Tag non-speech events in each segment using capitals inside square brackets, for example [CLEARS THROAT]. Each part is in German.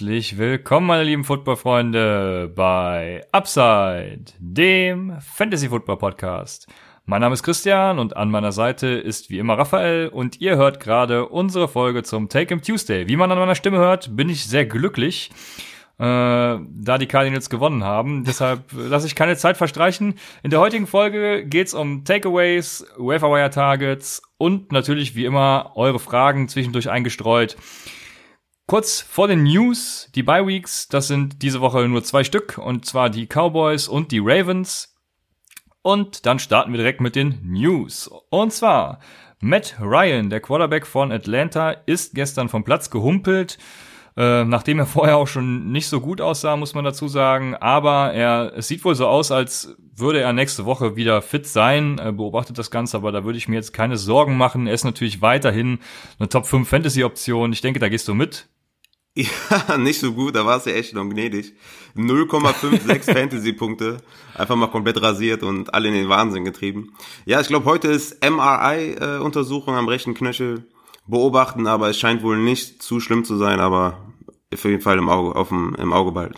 Herzlich willkommen, meine lieben Footballfreunde, bei Upside, dem Fantasy Football Podcast. Mein Name ist Christian und an meiner Seite ist wie immer Raphael und ihr hört gerade unsere Folge zum Take 'em Tuesday. Wie man an meiner Stimme hört, bin ich sehr glücklich, äh, da die Cardinals gewonnen haben. [LAUGHS] Deshalb lasse ich keine Zeit verstreichen. In der heutigen Folge geht's um Takeaways, Waferwire Targets und natürlich wie immer eure Fragen zwischendurch eingestreut. Kurz vor den News, die Bye Weeks, das sind diese Woche nur zwei Stück und zwar die Cowboys und die Ravens. Und dann starten wir direkt mit den News. Und zwar Matt Ryan, der Quarterback von Atlanta, ist gestern vom Platz gehumpelt. Äh, nachdem er [LAUGHS] vorher auch schon nicht so gut aussah, muss man dazu sagen. Aber er, es sieht wohl so aus, als würde er nächste Woche wieder fit sein. Er beobachtet das Ganze, aber da würde ich mir jetzt keine Sorgen machen. Er ist natürlich weiterhin eine Top 5 Fantasy Option. Ich denke, da gehst du mit. [LAUGHS] Ja, nicht so gut, da war es ja echt noch gnädig. 0,56 [LAUGHS] Fantasy-Punkte, einfach mal komplett rasiert und alle in den Wahnsinn getrieben. Ja, ich glaube, heute ist MRI-Untersuchung am rechten Knöchel beobachten, aber es scheint wohl nicht zu schlimm zu sein, aber auf jeden Fall im Auge, auf dem, im Auge bald.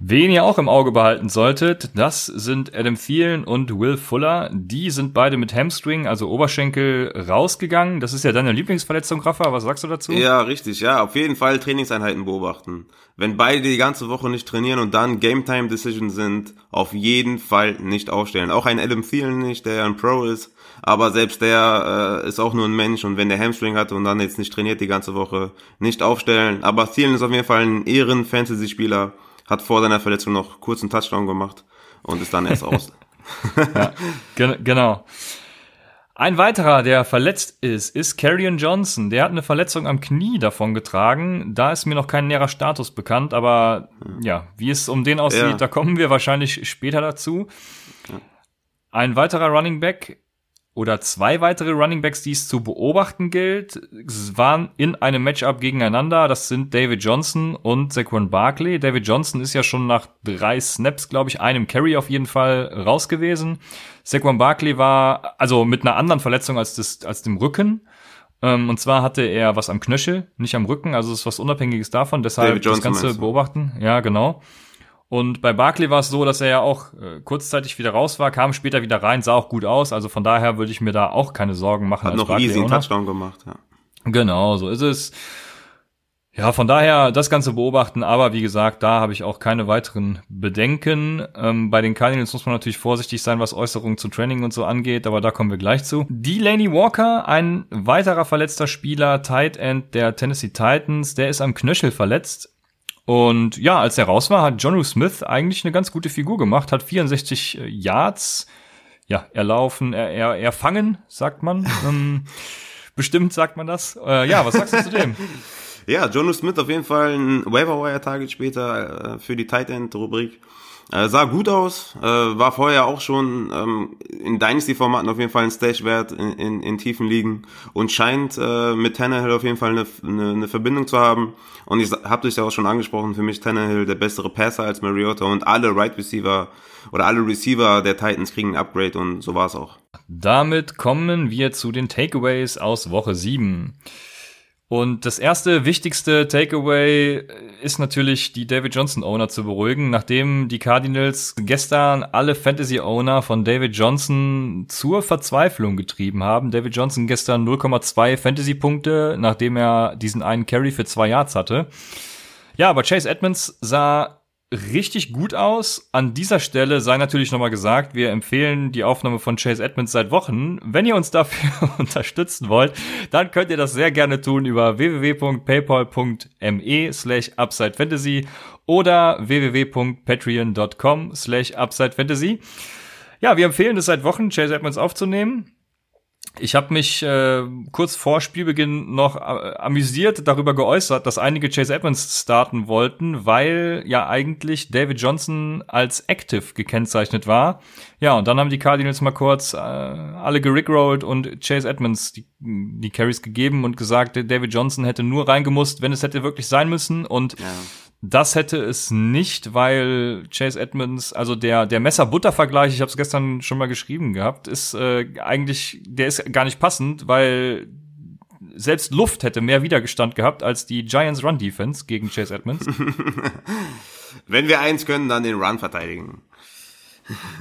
Wen ihr auch im Auge behalten solltet, das sind Adam Thielen und Will Fuller. Die sind beide mit Hamstring, also Oberschenkel, rausgegangen. Das ist ja deine Lieblingsverletzung, Rafa. Was sagst du dazu? Ja, richtig. Ja, auf jeden Fall Trainingseinheiten beobachten. Wenn beide die ganze Woche nicht trainieren und dann Game Time Decisions sind, auf jeden Fall nicht aufstellen. Auch ein Adam Thielen nicht, der ja ein Pro ist. Aber selbst der äh, ist auch nur ein Mensch und wenn der Hamstring hat und dann jetzt nicht trainiert die ganze Woche, nicht aufstellen. Aber Thielen ist auf jeden Fall ein Ehren-Fantasy-Spieler hat vor seiner Verletzung noch kurz einen Touchdown gemacht und ist dann erst aus. [LAUGHS] ja, gen genau. Ein weiterer, der verletzt ist, ist Carrion Johnson. Der hat eine Verletzung am Knie davon getragen. Da ist mir noch kein näherer Status bekannt, aber ja, wie es um den aussieht, ja. da kommen wir wahrscheinlich später dazu. Ein weiterer Running Back oder zwei weitere Running Backs, die es zu beobachten gilt, waren in einem Matchup gegeneinander. Das sind David Johnson und Saquon Barkley. David Johnson ist ja schon nach drei Snaps, glaube ich, einem Carry auf jeden Fall raus gewesen. Saquon Barkley war also mit einer anderen Verletzung als, das, als dem Rücken. Ähm, und zwar hatte er was am Knöchel, nicht am Rücken. Also es ist was Unabhängiges davon. Deshalb das Ganze beobachten. Ja, genau. Und bei Barkley war es so, dass er ja auch äh, kurzzeitig wieder raus war, kam später wieder rein, sah auch gut aus. Also von daher würde ich mir da auch keine Sorgen machen. Hat noch Barkley easy einen Touchdown gemacht, ja. Genau, so ist es. Ja, von daher das Ganze beobachten, aber wie gesagt, da habe ich auch keine weiteren Bedenken. Ähm, bei den Cardinals muss man natürlich vorsichtig sein, was Äußerungen zu Training und so angeht, aber da kommen wir gleich zu. Delaney Walker, ein weiterer verletzter Spieler, Tight End der Tennessee Titans, der ist am Knöchel verletzt. Und ja, als er raus war, hat Jonu Smith eigentlich eine ganz gute Figur gemacht, hat 64 äh, Yards, ja, erlaufen, er, er, erfangen, sagt man. [LAUGHS] ähm, bestimmt sagt man das. Äh, ja, was sagst du zu dem? [LAUGHS] Ja, Jonu Smith auf jeden Fall ein Waiver-Wire-Target später äh, für die Tight End-Rubrik. Äh, sah gut aus, äh, war vorher auch schon ähm, in Dynasty-Formaten auf jeden Fall ein Stage-Wert in, in, in tiefen Ligen und scheint äh, mit Tannehill auf jeden Fall eine, eine, eine Verbindung zu haben. Und ich habe dich ja auch schon angesprochen, für mich Tannehill der bessere Passer als Mariota und alle Right Receiver oder alle Receiver der Titans kriegen ein Upgrade und so war es auch. Damit kommen wir zu den Takeaways aus Woche 7. Und das erste wichtigste Takeaway ist natürlich, die David Johnson Owner zu beruhigen, nachdem die Cardinals gestern alle Fantasy Owner von David Johnson zur Verzweiflung getrieben haben. David Johnson gestern 0,2 Fantasy Punkte, nachdem er diesen einen Carry für zwei Yards hatte. Ja, aber Chase Edmonds sah richtig gut aus. An dieser Stelle sei natürlich nochmal gesagt, wir empfehlen die Aufnahme von Chase Edmonds seit Wochen. Wenn ihr uns dafür [LAUGHS] unterstützen wollt, dann könnt ihr das sehr gerne tun über www.paypal.me slash UpsideFantasy oder www.patreon.com slash UpsideFantasy. Ja, wir empfehlen es seit Wochen, Chase Edmonds aufzunehmen. Ich habe mich äh, kurz vor Spielbeginn noch äh, amüsiert darüber geäußert, dass einige Chase Edmonds starten wollten, weil ja eigentlich David Johnson als Active gekennzeichnet war. Ja, und dann haben die Cardinals mal kurz äh, alle gerickrollt und Chase Edmonds die, die Carries gegeben und gesagt, David Johnson hätte nur reingemusst, wenn es hätte wirklich sein müssen. Und ja. Das hätte es nicht, weil Chase Edmonds, also der der Messer-Butter-Vergleich, ich habe es gestern schon mal geschrieben gehabt, ist äh, eigentlich, der ist gar nicht passend, weil selbst Luft hätte mehr Widerstand gehabt als die Giants Run Defense gegen Chase Edmonds. [LAUGHS] Wenn wir eins können, dann den Run verteidigen.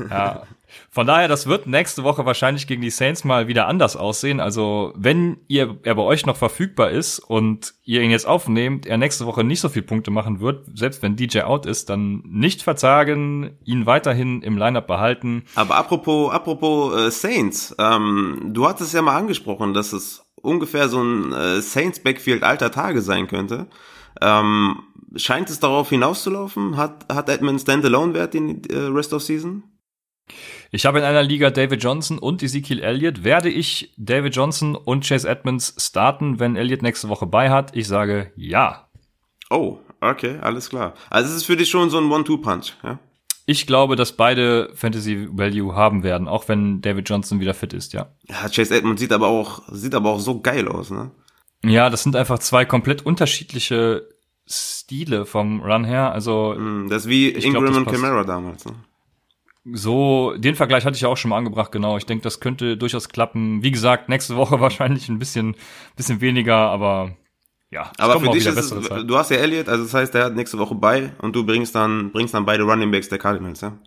Ja. [LAUGHS] Von daher, das wird nächste Woche wahrscheinlich gegen die Saints mal wieder anders aussehen. Also, wenn ihr, er bei euch noch verfügbar ist und ihr ihn jetzt aufnehmt, er nächste Woche nicht so viel Punkte machen wird, selbst wenn DJ out ist, dann nicht verzagen, ihn weiterhin im Lineup behalten. Aber apropos, apropos äh, Saints, ähm, du hattest ja mal angesprochen, dass es ungefähr so ein äh, Saints Backfield alter Tage sein könnte. Ähm, scheint es darauf hinauszulaufen? Hat, hat Edmund Standalone-Wert in äh, Rest of Season? Ich habe in einer Liga David Johnson und Ezekiel Elliott. Werde ich David Johnson und Chase Edmonds starten, wenn Elliott nächste Woche bei hat? Ich sage ja. Oh, okay, alles klar. Also es ist für dich schon so ein One-Two-Punch, ja? Ich glaube, dass beide Fantasy Value haben werden, auch wenn David Johnson wieder fit ist, ja. Ja, Chase Edmonds sieht aber auch, sieht aber auch so geil aus, ne? Ja, das sind einfach zwei komplett unterschiedliche Stile vom Run her. Also mm, das ist wie Ingram glaub, und Camara damals. Ne? So, den Vergleich hatte ich auch schon mal angebracht, genau. Ich denke, das könnte durchaus klappen. Wie gesagt, nächste Woche [LAUGHS] wahrscheinlich ein bisschen, bisschen weniger, aber ja. Aber für dich ist es, du hast ja Elliott, also das heißt, der hat nächste Woche bei und du bringst dann, bringst dann beide Running Backs der Cardinals, ja?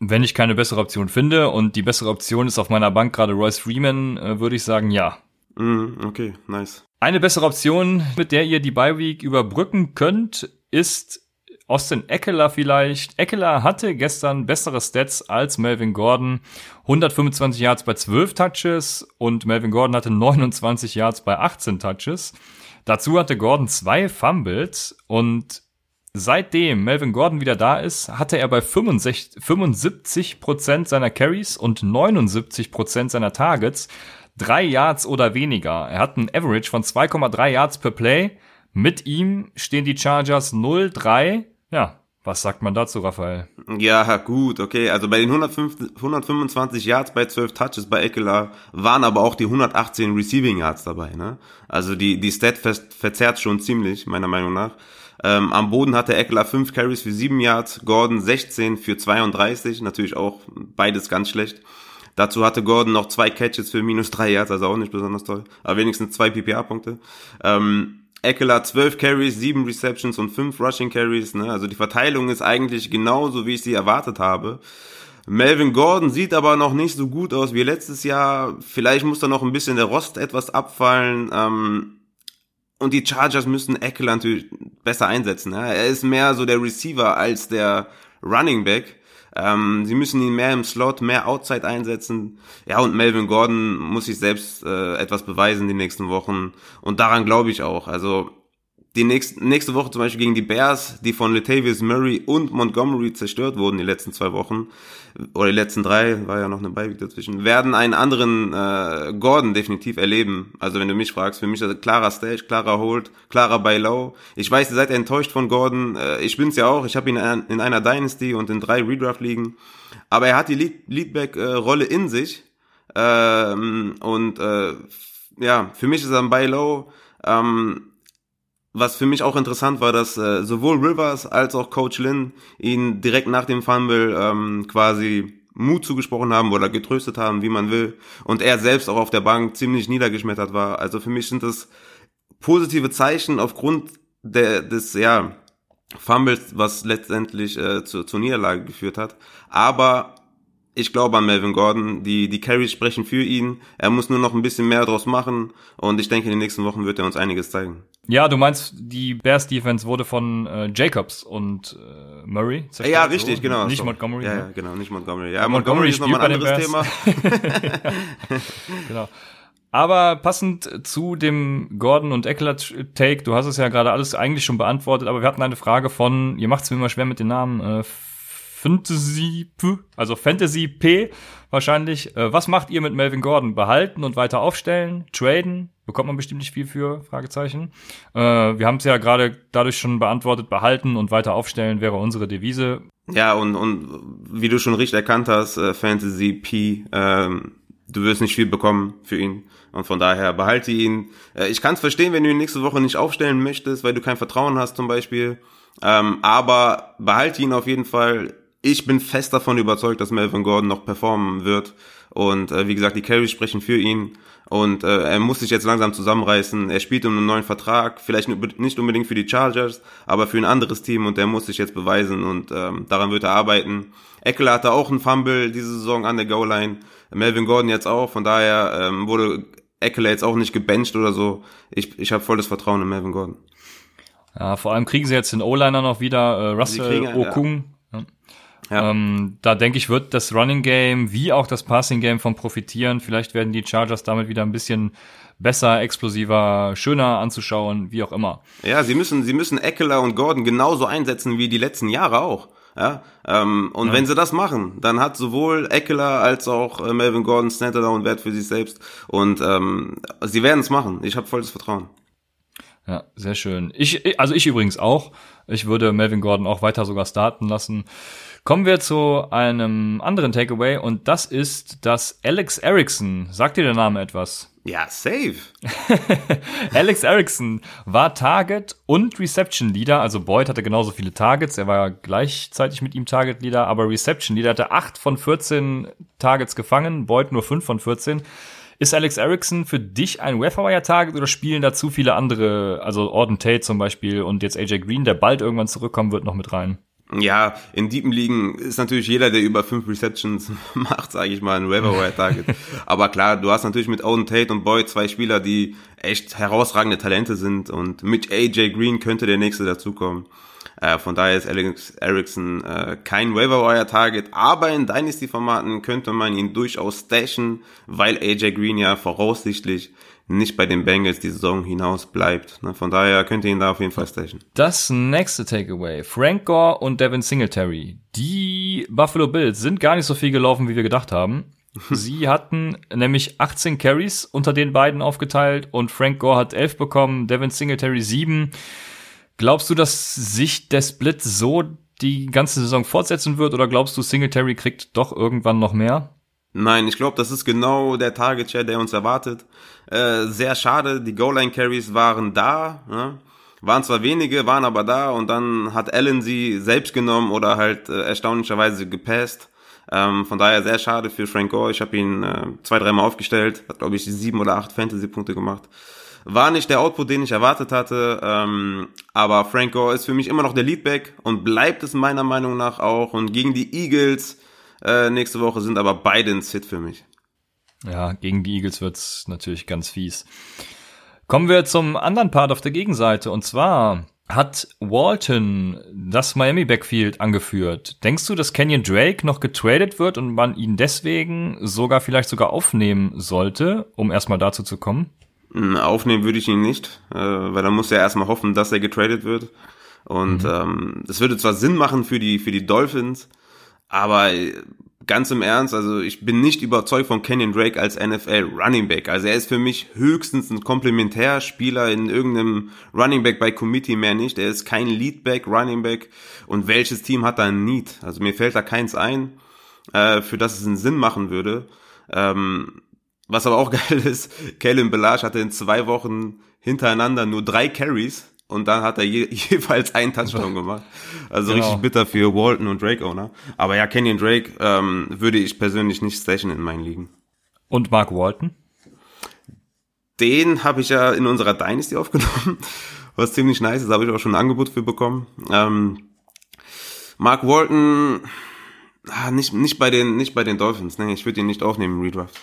Wenn ich keine bessere Option finde und die bessere Option ist auf meiner Bank gerade Royce Freeman, äh, würde ich sagen, ja. Mm, okay, nice. Eine bessere Option, mit der ihr die Bye Week überbrücken könnt, ist Austin Eckler vielleicht. Eckler hatte gestern bessere Stats als Melvin Gordon. 125 Yards bei 12 Touches und Melvin Gordon hatte 29 Yards bei 18 Touches. Dazu hatte Gordon zwei Fumbles und seitdem Melvin Gordon wieder da ist, hatte er bei 65, 75% seiner Carries und 79% seiner Targets drei Yards oder weniger. Er hat ein Average von 2,3 Yards per Play. Mit ihm stehen die Chargers 0-3. Ja, was sagt man dazu, Raphael? Ja, gut, okay. Also bei den 105, 125 Yards bei 12 Touches bei Eckler waren aber auch die 118 Receiving Yards dabei. Ne? Also die, die Stat verzerrt schon ziemlich, meiner Meinung nach. Ähm, am Boden hatte Eckler 5 Carries für 7 Yards, Gordon 16 für 32, natürlich auch beides ganz schlecht. Dazu hatte Gordon noch zwei Catches für minus drei Yards, also auch nicht besonders toll. Aber wenigstens zwei PPA-Punkte. Ähm, Eckler 12 Carries, 7 Receptions und 5 Rushing Carries. Ne? Also die Verteilung ist eigentlich genauso, wie ich sie erwartet habe. Melvin Gordon sieht aber noch nicht so gut aus wie letztes Jahr. Vielleicht muss da noch ein bisschen der Rost etwas abfallen. Ähm, und die Chargers müssen Eckler natürlich besser einsetzen. Ne? Er ist mehr so der Receiver als der Running Back. Ähm, sie müssen ihn mehr im Slot, mehr Outside einsetzen. Ja, und Melvin Gordon muss sich selbst äh, etwas beweisen die nächsten Wochen. Und daran glaube ich auch. Also die nächste, nächste Woche zum Beispiel gegen die Bears, die von Latavius Murray und Montgomery zerstört wurden die letzten zwei Wochen, oder die letzten drei, war ja noch eine Beiweg dazwischen, werden einen anderen äh, Gordon definitiv erleben. Also wenn du mich fragst, für mich ist klarer Stage, klarer Hold, klarer Buy Low. Ich weiß, ihr seid enttäuscht von Gordon, äh, ich bin's ja auch, ich habe ihn in einer Dynasty und in drei Redraft-Ligen, aber er hat die Lead Leadback-Rolle in sich ähm, und äh, ja, für mich ist er ein Buy Low, ähm, was für mich auch interessant war, dass äh, sowohl Rivers als auch Coach Lynn ihn direkt nach dem Fumble ähm, quasi Mut zugesprochen haben oder getröstet haben, wie man will. Und er selbst auch auf der Bank ziemlich niedergeschmettert war. Also für mich sind das positive Zeichen aufgrund der, des, ja, Fumbles, was letztendlich äh, zur, zur Niederlage geführt hat. Aber ich glaube an Melvin Gordon. Die, die Carries sprechen für ihn. Er muss nur noch ein bisschen mehr draus machen. Und ich denke, in den nächsten Wochen wird er uns einiges zeigen. Ja, du meinst, die Bears Defense wurde von äh, Jacobs und äh, Murray zerstört. Ja, richtig, so. genau. Nicht so. Montgomery. Ja, ja, genau, nicht Montgomery. Ja, Montgomery, Montgomery ist nochmal ein anderes Thema. [LAUGHS] genau. Aber passend zu dem Gordon und Eckler Take, du hast es ja gerade alles eigentlich schon beantwortet, aber wir hatten eine Frage von, ihr macht es mir immer schwer mit den Namen, äh, Fantasy P, also Fantasy P wahrscheinlich. Äh, was macht ihr mit Melvin Gordon? Behalten und weiter aufstellen? Traden? Bekommt man bestimmt nicht viel für? Fragezeichen. Äh, wir haben es ja gerade dadurch schon beantwortet. Behalten und weiter aufstellen wäre unsere Devise. Ja, und, und wie du schon richtig erkannt hast, äh, Fantasy P, ähm, du wirst nicht viel bekommen für ihn. Und von daher behalte ihn. Äh, ich kann es verstehen, wenn du ihn nächste Woche nicht aufstellen möchtest, weil du kein Vertrauen hast zum Beispiel. Ähm, aber behalte ihn auf jeden Fall ich bin fest davon überzeugt, dass Melvin Gordon noch performen wird. Und äh, wie gesagt, die Carries sprechen für ihn. Und äh, er muss sich jetzt langsam zusammenreißen. Er spielt um einen neuen Vertrag, vielleicht nicht unbedingt für die Chargers, aber für ein anderes Team und der muss sich jetzt beweisen und ähm, daran wird er arbeiten. Eckler hatte auch einen Fumble diese Saison an der Goal-Line. Melvin Gordon jetzt auch, von daher ähm, wurde Eckler jetzt auch nicht gebencht oder so. Ich, ich habe volles Vertrauen in Melvin Gordon. Ja, vor allem kriegen sie jetzt den O-Liner noch wieder, äh, Russell Okung. Ja. Ja. Ähm, da denke ich, wird das Running Game wie auch das Passing Game von profitieren. Vielleicht werden die Chargers damit wieder ein bisschen besser, explosiver, schöner anzuschauen, wie auch immer. Ja, sie müssen, sie müssen Eckler und Gordon genauso einsetzen wie die letzten Jahre auch. Ja, ähm, und ja. wenn sie das machen, dann hat sowohl Eckler als auch äh, Melvin Gordon Standalone Wert für sich selbst. Und ähm, sie werden es machen. Ich habe volles Vertrauen. Ja, sehr schön. Ich, also ich übrigens auch. Ich würde Melvin Gordon auch weiter sogar starten lassen. Kommen wir zu einem anderen Takeaway und das ist, dass Alex Erickson, sagt dir der Name etwas? Ja, safe. [LAUGHS] Alex Erickson war Target und Reception Leader. Also Boyd hatte genauso viele Targets. Er war gleichzeitig mit ihm Target Leader, aber Reception Leader hatte 8 von 14 Targets gefangen. Boyd nur 5 von 14. Ist Alex Erickson für dich ein Waferwire-Target oder spielen da zu viele andere, also Orden Tate zum Beispiel und jetzt AJ Green, der bald irgendwann zurückkommen wird, noch mit rein? Ja, in deepen Ligen ist natürlich jeder, der über fünf Receptions [LAUGHS] macht, sage ich mal, ein Waverwire-Target. Aber klar, du hast natürlich mit Owen Tate und Boyd zwei Spieler, die echt herausragende Talente sind und mit AJ Green könnte der nächste dazukommen. Äh, von daher ist Alex Erickson äh, kein Waverwire-Target, aber in Dynasty-Formaten könnte man ihn durchaus stashen, weil AJ Green ja voraussichtlich nicht bei den Bengals die Saison hinaus bleibt. Ne? Von daher könnt ihr ihn da auf jeden Fall stashen. Das nächste Takeaway. Frank Gore und Devin Singletary. Die Buffalo Bills sind gar nicht so viel gelaufen, wie wir gedacht haben. [LAUGHS] Sie hatten nämlich 18 Carries unter den beiden aufgeteilt und Frank Gore hat 11 bekommen, Devin Singletary 7. Glaubst du, dass sich der Split so die ganze Saison fortsetzen wird oder glaubst du, Singletary kriegt doch irgendwann noch mehr? Nein, ich glaube, das ist genau der Target Share, der uns erwartet. Äh, sehr schade, die Goal-Line Carries waren da, ne? waren zwar wenige, waren aber da und dann hat Allen sie selbst genommen oder halt äh, erstaunlicherweise gepasst. Ähm, von daher sehr schade für Frank Gore. Ich habe ihn äh, zwei, dreimal aufgestellt, hat glaube ich sieben oder acht Fantasy-Punkte gemacht. War nicht der Output, den ich erwartet hatte, ähm, aber Frank Gore ist für mich immer noch der Leadback und bleibt es meiner Meinung nach auch. Und gegen die Eagles äh, nächste Woche sind aber beide ein Sit für mich. Ja, gegen die Eagles wird's natürlich ganz fies. Kommen wir zum anderen Part auf der Gegenseite und zwar hat Walton das Miami Backfield angeführt. Denkst du, dass Kenyon Drake noch getradet wird und man ihn deswegen sogar vielleicht sogar aufnehmen sollte, um erstmal dazu zu kommen? Hm, aufnehmen würde ich ihn nicht, äh, weil dann muss er erstmal hoffen, dass er getradet wird. Und mhm. ähm, das würde zwar Sinn machen für die für die Dolphins, aber ganz im Ernst, also ich bin nicht überzeugt von Kenyon Drake als NFL Running Back. Also er ist für mich höchstens ein Komplementärspieler in irgendeinem Running Back bei Committee mehr nicht. Er ist kein Leadback, Running Back. Und welches Team hat da ein Need? Also mir fällt da keins ein, äh, für das es einen Sinn machen würde. Ähm, was aber auch [LAUGHS] geil ist, Kellen Belage hatte in zwei Wochen hintereinander nur drei Carries und dann hat er je, [LAUGHS] jeweils einen Touchdown gemacht. Also genau. richtig bitter für Walton und Drake Owner. Aber ja, Kenyon Drake ähm, würde ich persönlich nicht station in meinen Ligen. Und Mark Walton? Den habe ich ja in unserer Dynasty aufgenommen, [LAUGHS] was ziemlich nice ist. Da habe ich auch schon ein Angebot für bekommen. Ähm, Mark Walton, ah, nicht, nicht, bei den, nicht bei den Dolphins. Ne? Ich würde ihn nicht aufnehmen im Redraft.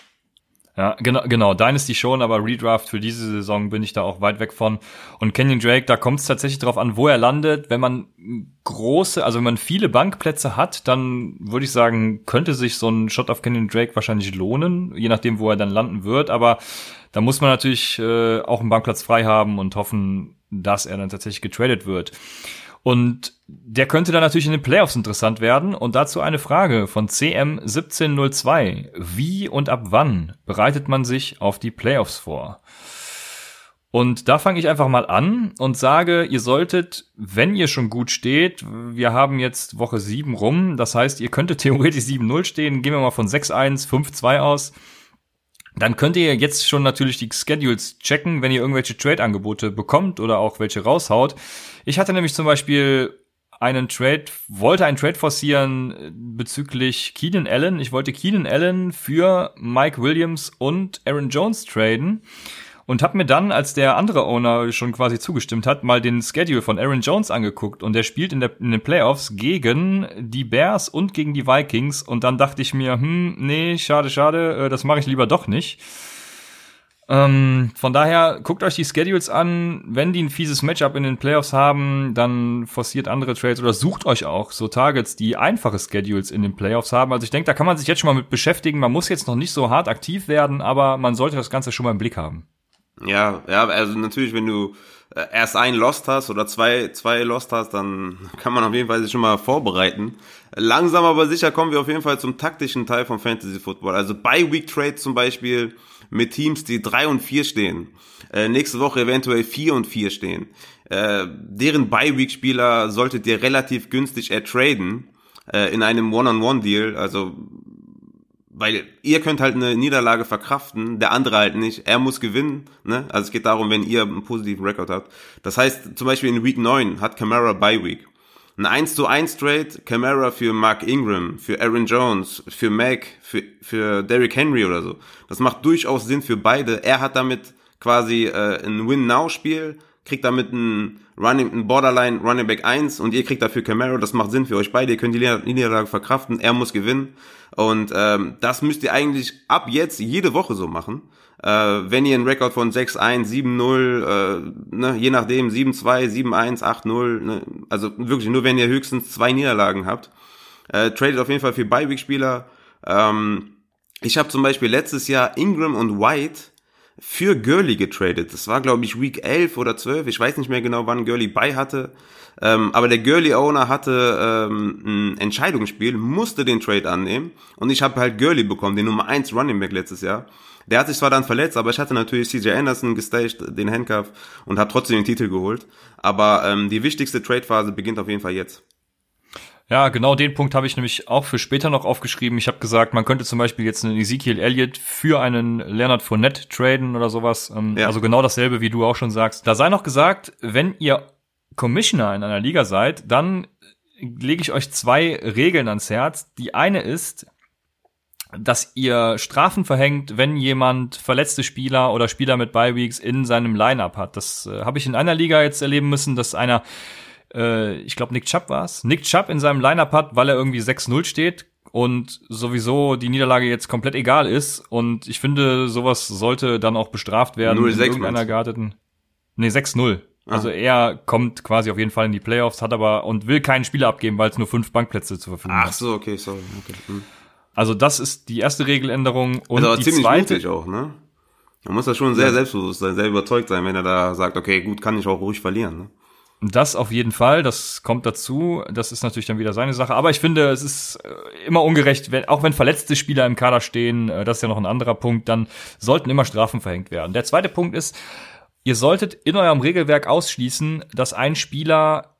Ja, genau, genau. Dynasty schon, aber Redraft für diese Saison bin ich da auch weit weg von. Und Kenyon Drake, da kommt es tatsächlich drauf an, wo er landet. Wenn man große, also wenn man viele Bankplätze hat, dann würde ich sagen, könnte sich so ein Shot auf Kenyon Drake wahrscheinlich lohnen, je nachdem, wo er dann landen wird. Aber da muss man natürlich äh, auch einen Bankplatz frei haben und hoffen, dass er dann tatsächlich getradet wird. Und der könnte dann natürlich in den Playoffs interessant werden. Und dazu eine Frage von CM1702. Wie und ab wann bereitet man sich auf die Playoffs vor? Und da fange ich einfach mal an und sage, ihr solltet, wenn ihr schon gut steht, wir haben jetzt Woche 7 rum, das heißt, ihr könntet theoretisch 7-0 stehen, gehen wir mal von 6-1, 5-2 aus, dann könnt ihr jetzt schon natürlich die Schedules checken, wenn ihr irgendwelche Trade-Angebote bekommt oder auch welche raushaut. Ich hatte nämlich zum Beispiel einen Trade, wollte einen Trade forcieren äh, bezüglich Keenan Allen. Ich wollte Keenan Allen für Mike Williams und Aaron Jones traden und habe mir dann, als der andere Owner schon quasi zugestimmt hat, mal den Schedule von Aaron Jones angeguckt und der spielt in, der, in den Playoffs gegen die Bears und gegen die Vikings und dann dachte ich mir, hm, nee, schade, schade, äh, das mache ich lieber doch nicht. Ähm, von daher guckt euch die Schedules an. Wenn die ein fieses Matchup in den Playoffs haben, dann forciert andere Trades oder sucht euch auch so Targets, die einfache Schedules in den Playoffs haben. Also ich denke, da kann man sich jetzt schon mal mit beschäftigen. Man muss jetzt noch nicht so hart aktiv werden, aber man sollte das Ganze schon mal im Blick haben. Ja, ja, also natürlich, wenn du äh, erst ein Lost hast oder zwei, zwei Lost hast, dann kann man auf jeden Fall sich schon mal vorbereiten. Langsam aber sicher kommen wir auf jeden Fall zum taktischen Teil von Fantasy Football. Also bei Week Trade zum Beispiel mit Teams, die drei und vier stehen. Äh, nächste Woche eventuell vier und vier stehen. Äh, deren Bye-Week-Spieler solltet ihr relativ günstig ertraden äh, in einem One-on-One-Deal. Also weil ihr könnt halt eine Niederlage verkraften, der andere halt nicht. Er muss gewinnen. Ne? Also es geht darum, wenn ihr einen positiven Rekord habt. Das heißt, zum Beispiel in Week 9 hat Camara Bye Week. Ein 1 zu 1 Trade, Camara für Mark Ingram, für Aaron Jones, für Mac, für, für Derrick Henry oder so. Das macht durchaus Sinn für beide. Er hat damit quasi äh, ein Win-Now-Spiel, kriegt damit ein Running, ein Borderline Running Back 1 und ihr kriegt dafür Camaro. Das macht Sinn für euch beide. Ihr könnt die Niederlage verkraften. Er muss gewinnen. Und ähm, das müsst ihr eigentlich ab jetzt jede Woche so machen. Äh, wenn ihr einen Rekord von 6-1, 7-0, äh, ne, je nachdem 7-2, 7-1, 8-0, ne, also wirklich nur wenn ihr höchstens zwei Niederlagen habt, äh, tradet auf jeden Fall für Bye-Week-Spieler. Ähm, ich habe zum Beispiel letztes Jahr Ingram und White für Gurley getradet. Das war, glaube ich, Week 11 oder 12. Ich weiß nicht mehr genau, wann Gurley bei hatte. Ähm, aber der Gurley-Owner hatte ähm, ein Entscheidungsspiel, musste den Trade annehmen. Und ich habe halt Gurley bekommen, den Nummer 1 Running Back letztes Jahr. Der hat sich zwar dann verletzt, aber ich hatte natürlich CJ Anderson gestaged, den Handcuff, und habe trotzdem den Titel geholt. Aber ähm, die wichtigste Trade-Phase beginnt auf jeden Fall jetzt. Ja, genau den Punkt habe ich nämlich auch für später noch aufgeschrieben. Ich habe gesagt, man könnte zum Beispiel jetzt einen Ezekiel Elliott für einen Leonard Fournette traden oder sowas. Ähm, ja. Also genau dasselbe, wie du auch schon sagst. Da sei noch gesagt, wenn ihr Commissioner in einer Liga seid, dann lege ich euch zwei Regeln ans Herz. Die eine ist, dass ihr Strafen verhängt, wenn jemand verletzte Spieler oder Spieler mit Bye-Weeks in seinem Lineup hat. Das äh, habe ich in einer Liga jetzt erleben müssen, dass einer äh, ich glaube Nick Chubb war's, Nick Chubb in seinem Lineup hat, weil er irgendwie 6-0 steht und sowieso die Niederlage jetzt komplett egal ist. Und ich finde, sowas sollte dann auch bestraft werden 0, in irgendeiner gearteten. Nee, 6-0. Ah. Also er kommt quasi auf jeden Fall in die Playoffs, hat aber und will keinen Spieler abgeben, weil es nur fünf Bankplätze zur Verfügung hat. Ach so, okay, sorry. Okay. Hm. Also das ist die erste Regeländerung und also die ziemlich zweite mutig auch, ne? Man muss da schon sehr ja. selbstbewusst sein, sehr überzeugt sein, wenn er da sagt, okay, gut, kann ich auch ruhig verlieren. Ne? Das auf jeden Fall, das kommt dazu. Das ist natürlich dann wieder seine Sache. Aber ich finde, es ist äh, immer ungerecht, wenn, auch wenn verletzte Spieler im Kader stehen, äh, das ist ja noch ein anderer Punkt, dann sollten immer Strafen verhängt werden. Der zweite Punkt ist, ihr solltet in eurem Regelwerk ausschließen, dass ein Spieler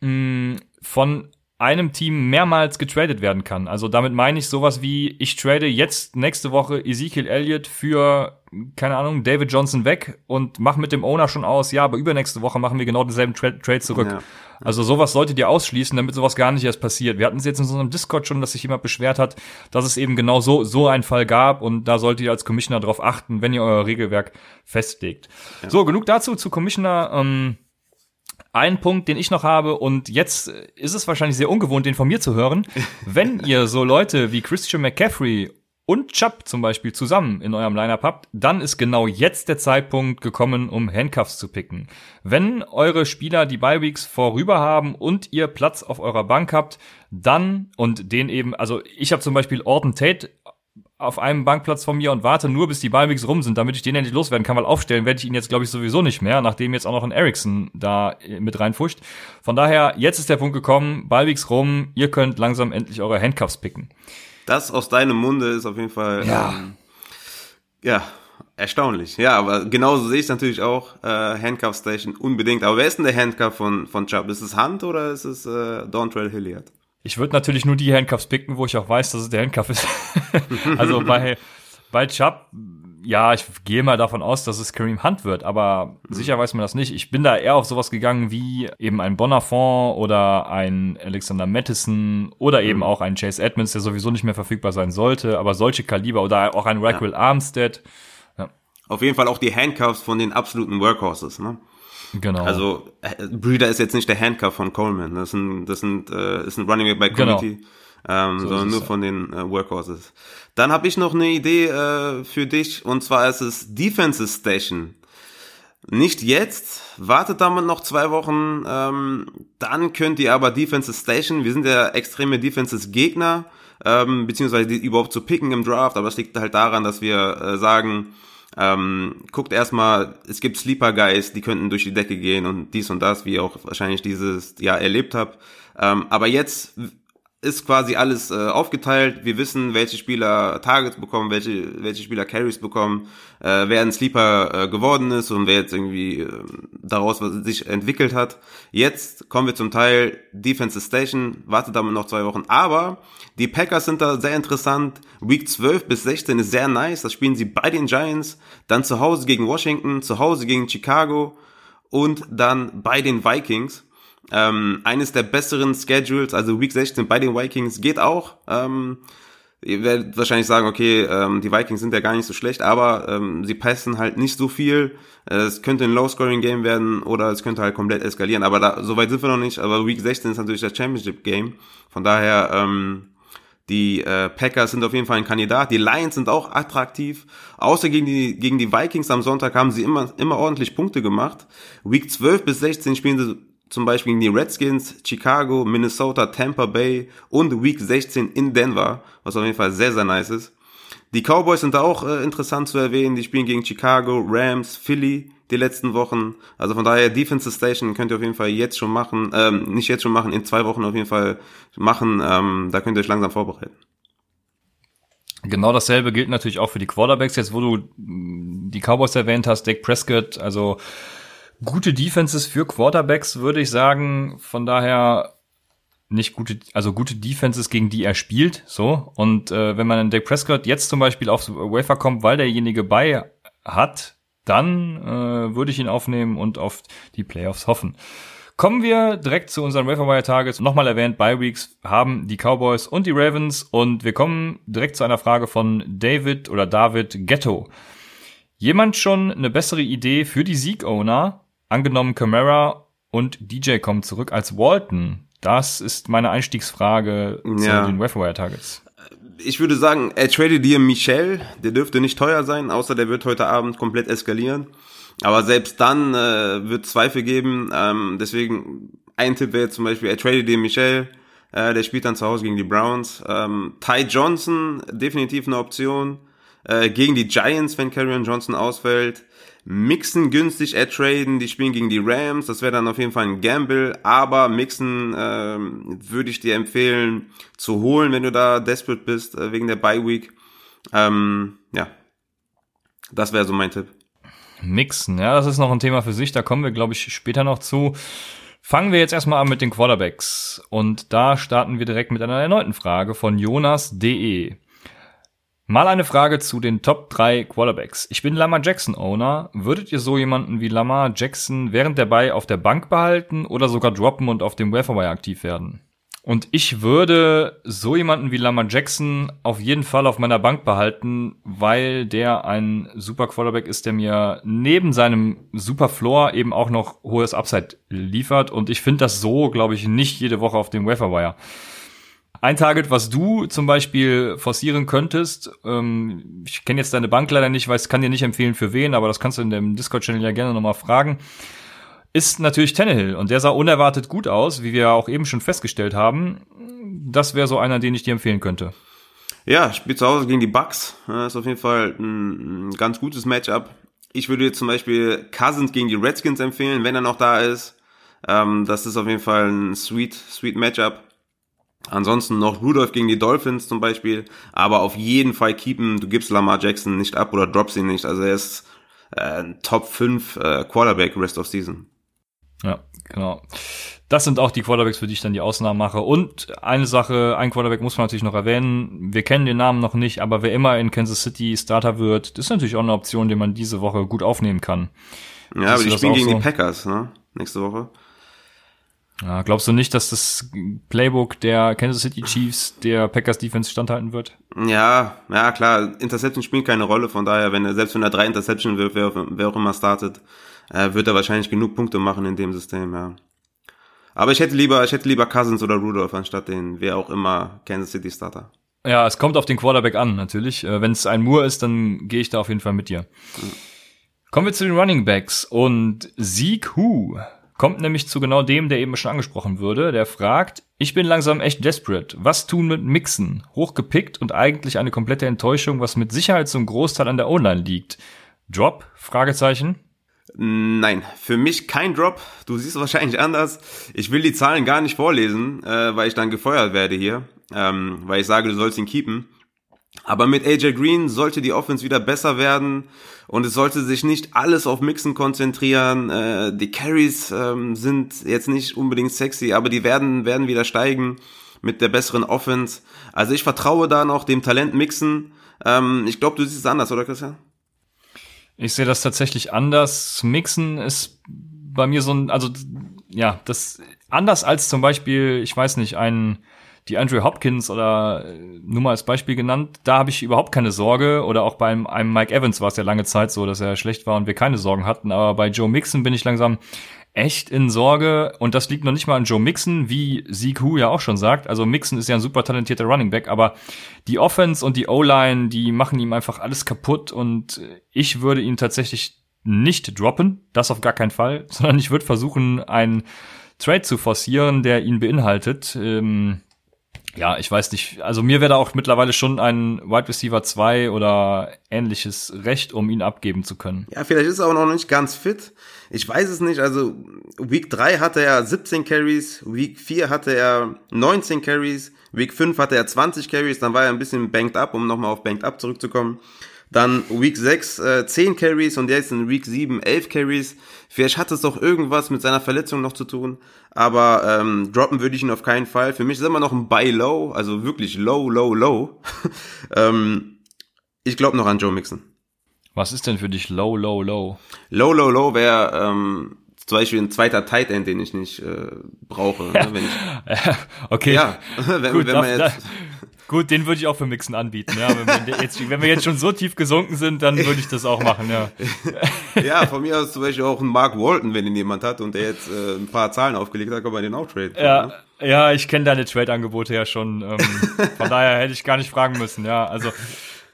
mh, von einem Team mehrmals getradet werden kann. Also damit meine ich sowas wie, ich trade jetzt nächste Woche Ezekiel Elliott für, keine Ahnung, David Johnson weg und mach mit dem Owner schon aus, ja, aber übernächste Woche machen wir genau denselben Tra Trade zurück. Ja. Also sowas solltet ihr ausschließen, damit sowas gar nicht erst passiert. Wir hatten es jetzt in so einem Discord schon, dass sich jemand beschwert hat, dass es eben genau so, so einen Fall gab und da solltet ihr als Commissioner darauf achten, wenn ihr euer Regelwerk festlegt. Ja. So, genug dazu zu Commissioner. Ähm, ein Punkt, den ich noch habe, und jetzt ist es wahrscheinlich sehr ungewohnt, den von mir zu hören. [LAUGHS] Wenn ihr so Leute wie Christian McCaffrey und Chubb zum Beispiel zusammen in eurem Lineup habt, dann ist genau jetzt der Zeitpunkt gekommen, um Handcuffs zu picken. Wenn eure Spieler die Bye-Weeks vorüber haben und ihr Platz auf eurer Bank habt, dann und den eben, also ich habe zum Beispiel Orton Tate auf einem Bankplatz von mir und warte nur, bis die Ballwegs rum sind, damit ich den endlich loswerden kann, weil aufstellen werde ich ihn jetzt, glaube ich, sowieso nicht mehr, nachdem jetzt auch noch ein Ericsson da äh, mit reinfuscht. Von daher, jetzt ist der Punkt gekommen, Ballwegs rum, ihr könnt langsam endlich eure Handcuffs picken. Das aus deinem Munde ist auf jeden Fall, ja, ähm, ja erstaunlich. Ja, aber genauso sehe ich es natürlich auch, äh, Handcuff Station unbedingt. Aber wer ist denn der Handcuff von, von Chubb? Ist es Hunt oder ist es äh, Dontrell Hilliard? Ich würde natürlich nur die Handcuffs picken, wo ich auch weiß, dass es der Handcuff ist. [LAUGHS] also bei, bei Chubb ja, ich gehe mal davon aus, dass es Kareem Hunt wird, aber mhm. sicher weiß man das nicht. Ich bin da eher auf sowas gegangen wie eben ein Bonafont oder ein Alexander Mattison oder eben mhm. auch ein Chase Edmonds, der sowieso nicht mehr verfügbar sein sollte, aber solche Kaliber oder auch ein Raquel ja. Armstead. Ja. Auf jeden Fall auch die Handcuffs von den absoluten Workhorses, ne? Genau. Also äh, Breeder ist jetzt nicht der Handcuff von Coleman. Das ein, das sind, äh, ist ein Running Back bei. Committee. Genau ähm, so sondern nur von den äh, Workhorses. Dann habe ich noch eine Idee äh, für dich und zwar ist es Defenses Station. Nicht jetzt, wartet damit noch zwei Wochen, ähm, dann könnt ihr aber Defenses Station, wir sind ja extreme Defenses Gegner, ähm, beziehungsweise die überhaupt zu picken im Draft, aber es liegt halt daran, dass wir äh, sagen, ähm, guckt erstmal, es gibt Sleeper Guys, die könnten durch die Decke gehen und dies und das, wie ihr auch wahrscheinlich dieses Jahr erlebt habt. Ähm, aber jetzt ist quasi alles äh, aufgeteilt. Wir wissen, welche Spieler Targets bekommen, welche, welche Spieler Carries bekommen, äh, wer ein Sleeper äh, geworden ist und wer jetzt irgendwie äh, daraus was sich entwickelt hat. Jetzt kommen wir zum Teil Defensive Station, wartet damit noch zwei Wochen. Aber die Packers sind da sehr interessant. Week 12 bis 16 ist sehr nice. Das spielen sie bei den Giants, dann zu Hause gegen Washington, zu Hause gegen Chicago und dann bei den Vikings. Ähm, eines der besseren Schedules, also Week 16 bei den Vikings geht auch. Ähm, ihr werdet wahrscheinlich sagen, okay, ähm, die Vikings sind ja gar nicht so schlecht, aber ähm, sie passen halt nicht so viel. Es könnte ein Low-Scoring-Game werden oder es könnte halt komplett eskalieren. Aber da, so weit sind wir noch nicht. Aber Week 16 ist natürlich das Championship-Game. Von daher, ähm, die äh, Packers sind auf jeden Fall ein Kandidat. Die Lions sind auch attraktiv. Außer gegen die, gegen die Vikings am Sonntag haben sie immer, immer ordentlich Punkte gemacht. Week 12 bis 16 spielen sie zum Beispiel gegen die Redskins, Chicago, Minnesota, Tampa Bay und Week 16 in Denver, was auf jeden Fall sehr, sehr nice ist. Die Cowboys sind da auch äh, interessant zu erwähnen. Die spielen gegen Chicago, Rams, Philly die letzten Wochen. Also von daher Defensive Station könnt ihr auf jeden Fall jetzt schon machen, ähm, nicht jetzt schon machen, in zwei Wochen auf jeden Fall machen. Ähm, da könnt ihr euch langsam vorbereiten. Genau dasselbe gilt natürlich auch für die Quarterbacks. Jetzt, wo du mm, die Cowboys erwähnt hast, Dick Prescott, also gute Defenses für Quarterbacks, würde ich sagen. Von daher nicht gute, also gute Defenses, gegen die er spielt, so. Und äh, wenn man in Dak Prescott jetzt zum Beispiel aufs Wafer kommt, weil derjenige bei hat, dann äh, würde ich ihn aufnehmen und auf die Playoffs hoffen. Kommen wir direkt zu unseren Waferwire Targets. Nochmal erwähnt, Bye Weeks haben die Cowboys und die Ravens und wir kommen direkt zu einer Frage von David oder David Ghetto. Jemand schon eine bessere Idee für die Sieg-Owner? Angenommen, Camara und DJ kommen zurück als Walton. Das ist meine Einstiegsfrage ja. zu den Wire Targets. Ich würde sagen, er tradet dir Michel, der dürfte nicht teuer sein, außer der wird heute Abend komplett eskalieren. Aber selbst dann äh, wird Zweifel geben. Ähm, deswegen ein Tipp wäre zum Beispiel, er tradet dir Michel, äh, der spielt dann zu Hause gegen die Browns. Ähm, Ty Johnson, definitiv eine Option. Äh, gegen die Giants, wenn Karrion Johnson ausfällt. Mixen günstig ertraden, die spielen gegen die Rams, das wäre dann auf jeden Fall ein Gamble, aber Mixen ähm, würde ich dir empfehlen zu holen, wenn du da desperate bist, äh, wegen der Bye Week. Ähm, ja, das wäre so mein Tipp. Mixen, ja, das ist noch ein Thema für sich, da kommen wir, glaube ich, später noch zu. Fangen wir jetzt erstmal an mit den Quarterbacks. Und da starten wir direkt mit einer erneuten Frage von Jonas.de. Mal eine Frage zu den Top 3 Quarterbacks. Ich bin Lamar Jackson Owner. Würdet ihr so jemanden wie Lamar Jackson während der Bay auf der Bank behalten oder sogar droppen und auf dem Waferwire aktiv werden? Und ich würde so jemanden wie Lamar Jackson auf jeden Fall auf meiner Bank behalten, weil der ein super Quarterback ist, der mir neben seinem super Floor eben auch noch hohes Upside liefert. Und ich finde das so, glaube ich, nicht jede Woche auf dem Waferwire. Ein Target, was du zum Beispiel forcieren könntest, ähm, ich kenne jetzt deine Bank leider nicht, weiß, kann dir nicht empfehlen für wen, aber das kannst du in dem Discord-Channel ja gerne nochmal fragen, ist natürlich Tannehill. Und der sah unerwartet gut aus, wie wir auch eben schon festgestellt haben. Das wäre so einer, den ich dir empfehlen könnte. Ja, spielt zu Hause gegen die Bucks. Das ist auf jeden Fall ein, ganz gutes Matchup. Ich würde jetzt zum Beispiel Cousins gegen die Redskins empfehlen, wenn er noch da ist. Ähm, das ist auf jeden Fall ein sweet, sweet Matchup. Ansonsten noch Rudolph gegen die Dolphins zum Beispiel, aber auf jeden Fall keepen, du gibst Lamar Jackson nicht ab oder droppst ihn nicht. Also er ist äh, Top 5 äh, Quarterback Rest of Season. Ja, genau. das sind auch die Quarterbacks, für die ich dann die Ausnahmen mache. Und eine Sache, ein Quarterback muss man natürlich noch erwähnen. Wir kennen den Namen noch nicht, aber wer immer in Kansas City Starter wird, das ist natürlich auch eine Option, die man diese Woche gut aufnehmen kann. Ja, aber die spielen gegen so? die Packers, ne? Nächste Woche. Ja, glaubst du nicht, dass das Playbook der Kansas City Chiefs der Packers Defense standhalten wird? Ja, ja klar, Interception spielt keine Rolle, von daher, wenn er selbst wenn er drei Interception wirft, wer, wer auch immer startet, äh, wird er wahrscheinlich genug Punkte machen in dem System, ja. Aber ich hätte lieber, ich hätte lieber Cousins oder Rudolph anstatt den, wer auch immer, Kansas City Starter. Ja, es kommt auf den Quarterback an, natürlich. Äh, Wenn es ein Moore ist, dann gehe ich da auf jeden Fall mit dir. Mhm. Kommen wir zu den Running Backs und Sieg Hu kommt nämlich zu genau dem, der eben schon angesprochen würde. Der fragt, ich bin langsam echt desperate. Was tun mit Mixen? Hochgepickt und eigentlich eine komplette Enttäuschung, was mit Sicherheit zum Großteil an der Online liegt. Drop? Fragezeichen. Nein, für mich kein Drop. Du siehst es wahrscheinlich anders. Ich will die Zahlen gar nicht vorlesen, äh, weil ich dann gefeuert werde hier, ähm, weil ich sage, du sollst ihn keepen. Aber mit AJ Green sollte die Offense wieder besser werden und es sollte sich nicht alles auf Mixen konzentrieren. Äh, die Carries ähm, sind jetzt nicht unbedingt sexy, aber die werden werden wieder steigen mit der besseren Offense. Also ich vertraue da noch dem Talent Mixen. Ähm, ich glaube, du siehst es anders, oder Christian? Ich sehe das tatsächlich anders. Mixen ist bei mir so ein, also ja, das anders als zum Beispiel, ich weiß nicht, ein die Andrew Hopkins oder äh, nur mal als Beispiel genannt, da habe ich überhaupt keine Sorge. Oder auch bei einem Mike Evans war es ja lange Zeit so, dass er schlecht war und wir keine Sorgen hatten. Aber bei Joe Mixon bin ich langsam echt in Sorge. Und das liegt noch nicht mal an Joe Mixon, wie Sieg Hu ja auch schon sagt. Also Mixon ist ja ein super talentierter Running Back, aber die Offense und die O-Line, die machen ihm einfach alles kaputt. Und ich würde ihn tatsächlich nicht droppen, das auf gar keinen Fall, [LAUGHS] sondern ich würde versuchen, einen Trade zu forcieren, der ihn beinhaltet. Ähm, ja, ich weiß nicht. Also mir wäre da auch mittlerweile schon ein Wide Receiver 2 oder ähnliches Recht, um ihn abgeben zu können. Ja, vielleicht ist er auch noch nicht ganz fit. Ich weiß es nicht. Also Week 3 hatte er 17 Carries, Week 4 hatte er 19 Carries, Week 5 hatte er 20 Carries, dann war er ein bisschen banked up, um nochmal auf banked up zurückzukommen. Dann Week 6 äh, 10 Carries und jetzt in Week 7 11 Carries. Vielleicht hat es doch irgendwas mit seiner Verletzung noch zu tun. Aber ähm, droppen würde ich ihn auf keinen Fall. Für mich ist immer noch ein Buy Low, also wirklich low, low, low. [LAUGHS] ähm, ich glaube noch an Joe Mixon. Was ist denn für dich low, low, low? Low, low, low wäre ähm, zum Beispiel ein zweiter Tight End, den ich nicht äh, brauche. Ne, wenn ich, [LAUGHS] okay. Ja, [LAUGHS] wenn, Gut, wenn man jetzt, Gut, den würde ich auch für Mixen anbieten. Ja. Wenn, wir jetzt, wenn wir jetzt schon so tief gesunken sind, dann würde ich das auch machen, ja. [LAUGHS] ja, von mir aus zum Beispiel auch ein Mark Walton, wenn ihn jemand hat und der jetzt äh, ein paar Zahlen aufgelegt hat, kann man den auch traden. Ja, ne? ja ich kenne deine Trade-Angebote ja schon. Ähm, von daher hätte ich gar nicht fragen müssen, ja. Also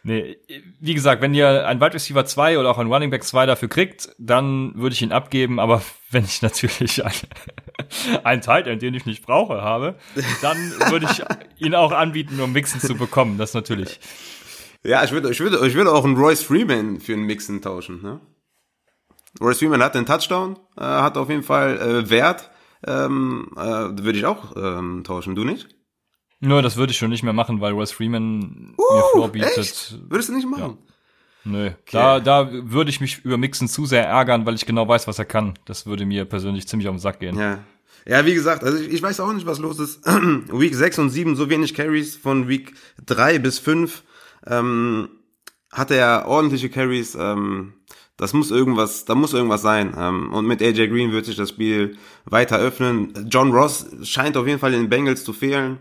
Nee, wie gesagt, wenn ihr ein Wide Receiver 2 oder auch ein Running Back 2 dafür kriegt, dann würde ich ihn abgeben, aber [LAUGHS] wenn ich natürlich ein, [LAUGHS] ein Tight End, den ich nicht brauche, habe, dann würde ich [LAUGHS] ihn auch anbieten, um Mixen zu bekommen, das natürlich. Ja, ich würde, ich würde, ich würde auch einen Royce Freeman für einen Mixen tauschen, ne? Royce Freeman hat den Touchdown, äh, hat auf jeden Fall äh, Wert, ähm, äh, würde ich auch ähm, tauschen, du nicht? Nur, das würde ich schon nicht mehr machen, weil Royce Freeman uh, mir vorbietet. Echt? Würdest du nicht machen? Ja. Nö, okay. da, da würde ich mich über Mixen zu sehr ärgern, weil ich genau weiß, was er kann. Das würde mir persönlich ziemlich auf den Sack gehen. Ja. Ja, wie gesagt, also ich, ich weiß auch nicht, was los ist. [CLEARS THROAT] Week 6 und 7, so wenig Carries von Week 3 bis 5. Ähm, hat er ordentliche Carries. Ähm, das muss irgendwas, da muss irgendwas sein. Ähm, und mit AJ Green wird sich das Spiel weiter öffnen. John Ross scheint auf jeden Fall in den Bengals zu fehlen.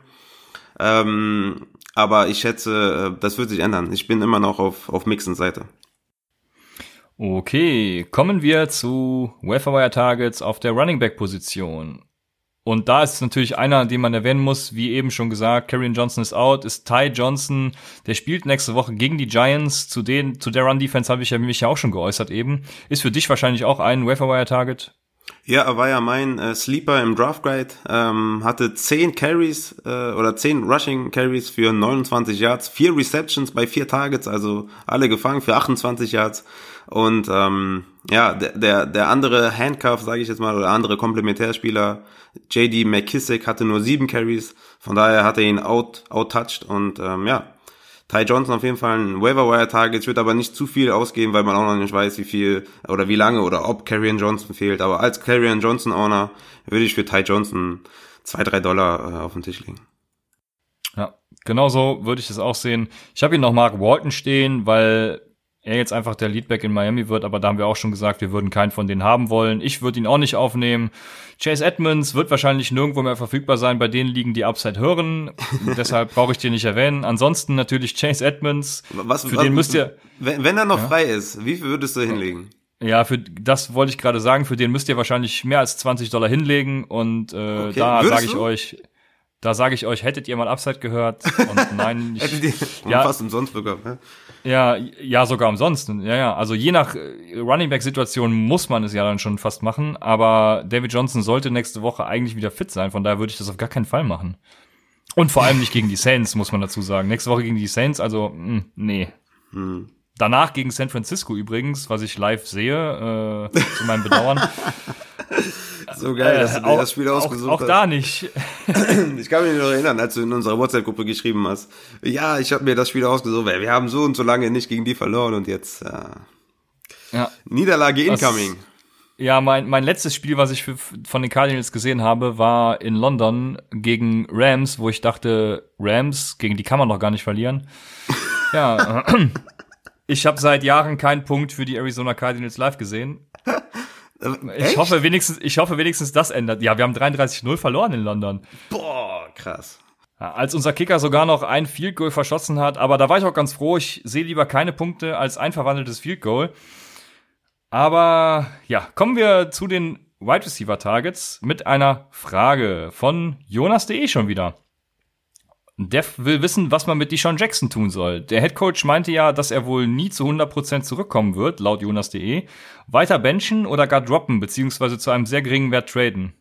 Ähm, aber ich schätze, äh, das wird sich ändern. Ich bin immer noch auf, auf Mixens Seite. Okay, kommen wir zu Waferwire Targets auf der Running Back Position. Und da ist natürlich einer, den man erwähnen muss, wie eben schon gesagt, Karrion Johnson ist out, ist Ty Johnson, der spielt nächste Woche gegen die Giants. Zu den, zu der Run Defense habe ich ja mich ja auch schon geäußert eben. Ist für dich wahrscheinlich auch ein Waferwire Target? Ja, er war ja mein äh, Sleeper im Draft Guide, ähm, hatte 10 Carries äh, oder 10 Rushing Carries für 29 Yards, 4 Receptions bei 4 Targets, also alle gefangen für 28 Yards. Und ähm, ja, der, der, der andere Handcuff, sage ich jetzt mal, oder andere Komplementärspieler, JD McKissick, hatte nur 7 Carries, von daher hat er ihn out, out-touched und ähm, ja, Ty Johnson auf jeden Fall ein Waiver-Wire-Target. Ich würde aber nicht zu viel ausgeben, weil man auch noch nicht weiß, wie viel oder wie lange oder ob Carrion Johnson fehlt. Aber als Carrion Johnson-Owner würde ich für Ty Johnson zwei, drei Dollar äh, auf den Tisch legen. Ja, genauso würde ich es auch sehen. Ich habe hier noch Mark Walton stehen, weil er jetzt einfach der Leadback in Miami wird, aber da haben wir auch schon gesagt, wir würden keinen von denen haben wollen. Ich würde ihn auch nicht aufnehmen. Chase Edmonds wird wahrscheinlich nirgendwo mehr verfügbar sein, bei denen liegen die Upside hören. [LAUGHS] Deshalb brauche ich den nicht erwähnen. Ansonsten natürlich Chase Edmonds. Was, für was, den müsst ihr. Wenn, wenn er noch ja? frei ist, wie viel würdest du hinlegen? Ja, für das wollte ich gerade sagen, für den müsst ihr wahrscheinlich mehr als 20 Dollar hinlegen und äh, okay. da sage ich du? euch, da sage ich euch, hättet ihr mal Upside gehört? Und nein, [LAUGHS] ich, hättet ihr ja, fast umsonst bekommen. Ne? Ja, ja, sogar umsonst. Ja, ja. Also je nach äh, Running Back Situation muss man es ja dann schon fast machen. Aber David Johnson sollte nächste Woche eigentlich wieder fit sein. Von daher würde ich das auf gar keinen Fall machen. Und vor allem nicht gegen die Saints, muss man dazu sagen. Nächste Woche gegen die Saints, also mh, hm, nee. Hm. Danach gegen San Francisco übrigens, was ich live sehe, äh, zu meinem Bedauern. [LAUGHS] [LAUGHS] so geil, dass du dir äh, das Spiel ausgesucht auch, auch hast. Auch da nicht. [CLEARS THROAT] ich kann mich noch erinnern, als du in unserer WhatsApp-Gruppe geschrieben hast. Ja, ich habe mir das Spiel ausgesucht, weil wir haben so und so lange nicht gegen die verloren und jetzt äh, ja. Niederlage incoming. Das, ja, mein, mein letztes Spiel, was ich für, von den Cardinals gesehen habe, war in London gegen Rams, wo ich dachte, Rams, gegen die kann man doch gar nicht verlieren. ja, [LAUGHS] [CLEARS THROAT] Ich habe seit Jahren keinen Punkt für die Arizona Cardinals live gesehen. [LAUGHS] Echt? Ich hoffe wenigstens, ich hoffe wenigstens das ändert. Ja, wir haben 33-0 verloren in London. Boah, krass. Ja, als unser Kicker sogar noch ein Field Goal verschossen hat, aber da war ich auch ganz froh. Ich sehe lieber keine Punkte als ein verwandeltes Field Goal. Aber ja, kommen wir zu den Wide Receiver Targets mit einer Frage von Jonas.de schon wieder. Dev will wissen, was man mit Deshaun Jackson tun soll. Der Head Coach meinte ja, dass er wohl nie zu 100% zurückkommen wird, laut Jonas.de. Weiter benchen oder gar droppen, beziehungsweise zu einem sehr geringen Wert traden?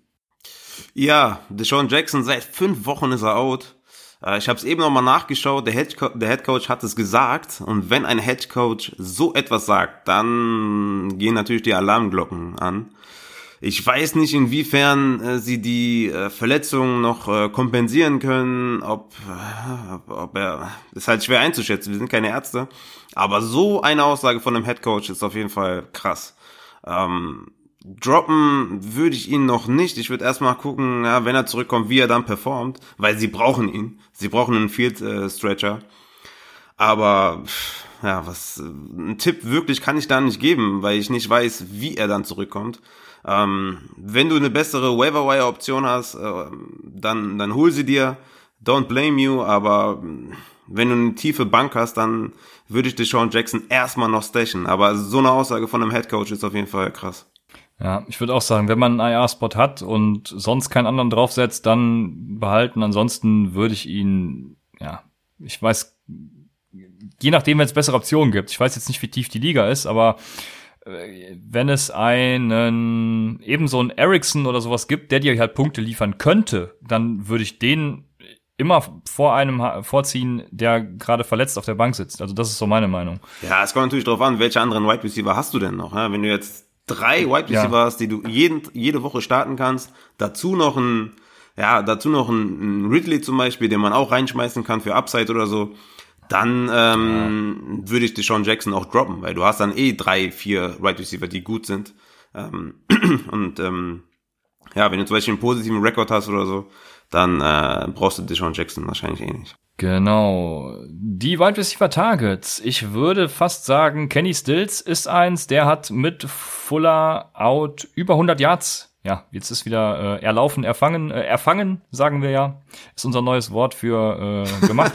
Ja, Deshaun Jackson, seit fünf Wochen ist er out. Äh, ich habe es eben nochmal nachgeschaut, der Head, der Head Coach hat es gesagt. Und wenn ein Head Coach so etwas sagt, dann gehen natürlich die Alarmglocken an. Ich weiß nicht, inwiefern äh, sie die äh, Verletzungen noch äh, kompensieren können, ob, äh, ob er, ist halt schwer einzuschätzen, wir sind keine Ärzte. Aber so eine Aussage von einem Headcoach ist auf jeden Fall krass. Ähm, droppen würde ich ihn noch nicht. Ich würde erstmal gucken, ja, wenn er zurückkommt, wie er dann performt, weil sie brauchen ihn. Sie brauchen einen Field äh, Stretcher. Aber ja, was ein Tipp wirklich kann ich da nicht geben, weil ich nicht weiß, wie er dann zurückkommt. Ähm, wenn du eine bessere Waiver-Wire-Option hast, äh, dann, dann hol sie dir. Don't blame you, aber wenn du eine tiefe Bank hast, dann würde ich Deshaun Jackson erstmal noch stashen. Aber so eine Aussage von einem Headcoach ist auf jeden Fall krass. Ja, ich würde auch sagen, wenn man einen IR-Spot hat und sonst keinen anderen draufsetzt, dann behalten. Ansonsten würde ich ihn, ja, ich weiß, je nachdem, wenn es bessere Optionen gibt. Ich weiß jetzt nicht, wie tief die Liga ist, aber wenn es einen eben so einen Ericsson oder sowas gibt, der dir halt Punkte liefern könnte, dann würde ich den immer vor einem vorziehen, der gerade verletzt auf der Bank sitzt. Also das ist so meine Meinung. Ja, es kommt natürlich darauf an, welche anderen Wide Receiver hast du denn noch? Ja? Wenn du jetzt drei Wide Receiver ja. hast, die du jeden, jede Woche starten kannst, dazu noch ein, ja, dazu noch ein, ein Ridley zum Beispiel, den man auch reinschmeißen kann für Upside oder so, dann ähm, ja. würde ich Deshaun Jackson auch droppen, weil du hast dann eh drei, vier Right Receiver, die gut sind. Ähm, [CLEARS THROAT] und ähm, ja, wenn du zum Beispiel einen positiven Rekord hast oder so, dann äh, brauchst du Deshaun Jackson wahrscheinlich eh nicht. Genau. Die Wide Receiver Targets. Ich würde fast sagen, Kenny Stills ist eins, der hat mit Fuller out über 100 Yards ja, jetzt ist wieder äh, erlaufen, erfangen, äh, erfangen, sagen wir ja, ist unser neues Wort für äh, gemacht.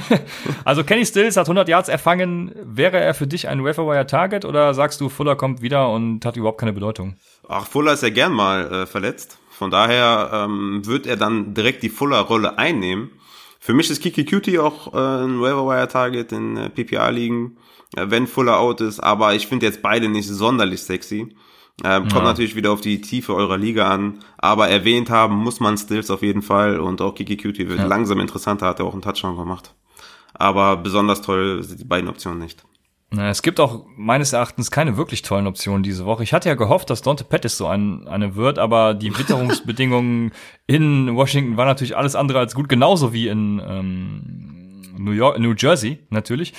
[LAUGHS] also Kenny Stills hat 100 Yards erfangen. Wäre er für dich ein Waferwire Target oder sagst du, Fuller kommt wieder und hat überhaupt keine Bedeutung? Ach, Fuller ist ja gern mal äh, verletzt. Von daher ähm, wird er dann direkt die Fuller-Rolle einnehmen. Für mich ist Kiki Cutie auch äh, ein Waverwire Target in äh, PPA-Ligen, äh, wenn Fuller out ist. Aber ich finde jetzt beide nicht sonderlich sexy. Ähm, kommt ja. natürlich wieder auf die Tiefe eurer Liga an, aber erwähnt haben muss man Stills auf jeden Fall und auch Kiki Cutie wird ja. langsam interessanter, hat er auch einen Touchdown gemacht. Aber besonders toll sind die beiden Optionen nicht. Es gibt auch meines Erachtens keine wirklich tollen Optionen diese Woche. Ich hatte ja gehofft, dass Dante Pettis so ein, eine wird, aber die [LAUGHS] Witterungsbedingungen in Washington waren natürlich alles andere als gut, genauso wie in, ähm, New York, New Jersey natürlich.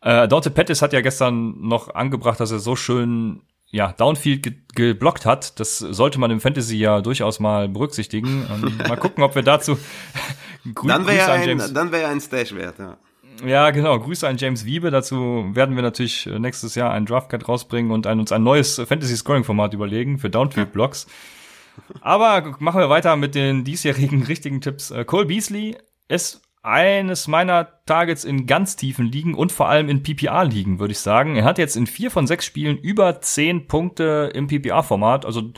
Äh, Dante Pettis hat ja gestern noch angebracht, dass er so schön ja, Downfield ge geblockt hat. Das sollte man im Fantasy ja durchaus mal berücksichtigen. Und [LAUGHS] mal gucken, ob wir dazu Grü dann wäre ja ein, dann wäre ein Stash wert, ja. Ja, genau. Grüße an James Wiebe. Dazu werden wir natürlich äh, nächstes Jahr einen Draftcard rausbringen und ein, uns ein neues Fantasy-Scoring-Format überlegen für Downfield-Blocks. Aber machen wir weiter mit den diesjährigen [LAUGHS] richtigen Tipps. Äh, Cole Beasley ist eines meiner Targets in ganz tiefen Ligen und vor allem in PPR-Ligen, würde ich sagen. Er hat jetzt in vier von sechs Spielen über zehn Punkte im PPR-Format. Also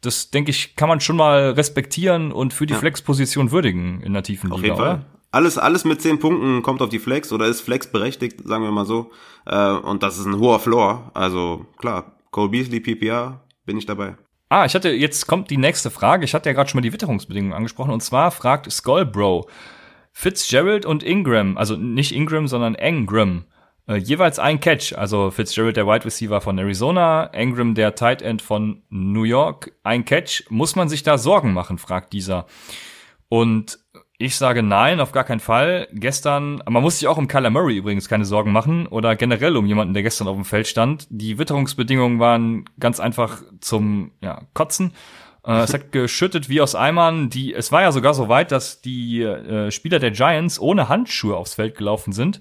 das, denke ich, kann man schon mal respektieren und für die ja. Flex-Position würdigen in der tiefen Auf Liga. Auf jeden Fall. Alles, alles mit zehn Punkten kommt auf die Flex oder ist Flex berechtigt, sagen wir mal so. Äh, und das ist ein hoher Floor. Also klar, Cole Beasley, PPR, bin ich dabei. Ah, ich hatte, jetzt kommt die nächste Frage. Ich hatte ja gerade schon mal die Witterungsbedingungen angesprochen. Und zwar fragt Skullbro, Fitzgerald und Ingram, also nicht Ingram, sondern Engram, äh, jeweils ein Catch. Also Fitzgerald, der Wide Receiver von Arizona, Ingram, der Tight End von New York, ein Catch. Muss man sich da Sorgen machen, fragt dieser. Und ich sage nein, auf gar keinen Fall. Gestern, man muss sich auch um Kyler Murray übrigens keine Sorgen machen oder generell um jemanden, der gestern auf dem Feld stand. Die Witterungsbedingungen waren ganz einfach zum ja, Kotzen. Äh, es hat geschüttet wie aus Eimern. Die, es war ja sogar so weit, dass die äh, Spieler der Giants ohne Handschuhe aufs Feld gelaufen sind.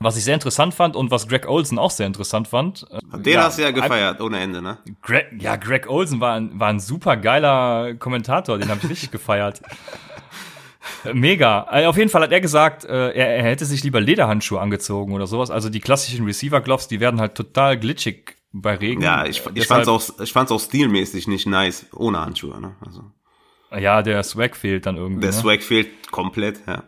Was ich sehr interessant fand und was Greg Olsen auch sehr interessant fand. Äh, Den ja, hast du ja gefeiert, ohne Ende, ne? Greg, ja, Greg Olsen war ein, war ein super geiler Kommentator, den habe ich richtig gefeiert. [LAUGHS] Mega. Äh, auf jeden Fall hat er gesagt, äh, er, er hätte sich lieber Lederhandschuhe angezogen oder sowas. Also die klassischen Receiver-Gloves, die werden halt total glitschig bei Regen. Ja, ich, ich fand's auch, ich fand's auch stilmäßig nicht nice, ohne Handschuhe, ne? Also. Ja, der Swag fehlt dann irgendwie. Der ne? Swag fehlt komplett, ja.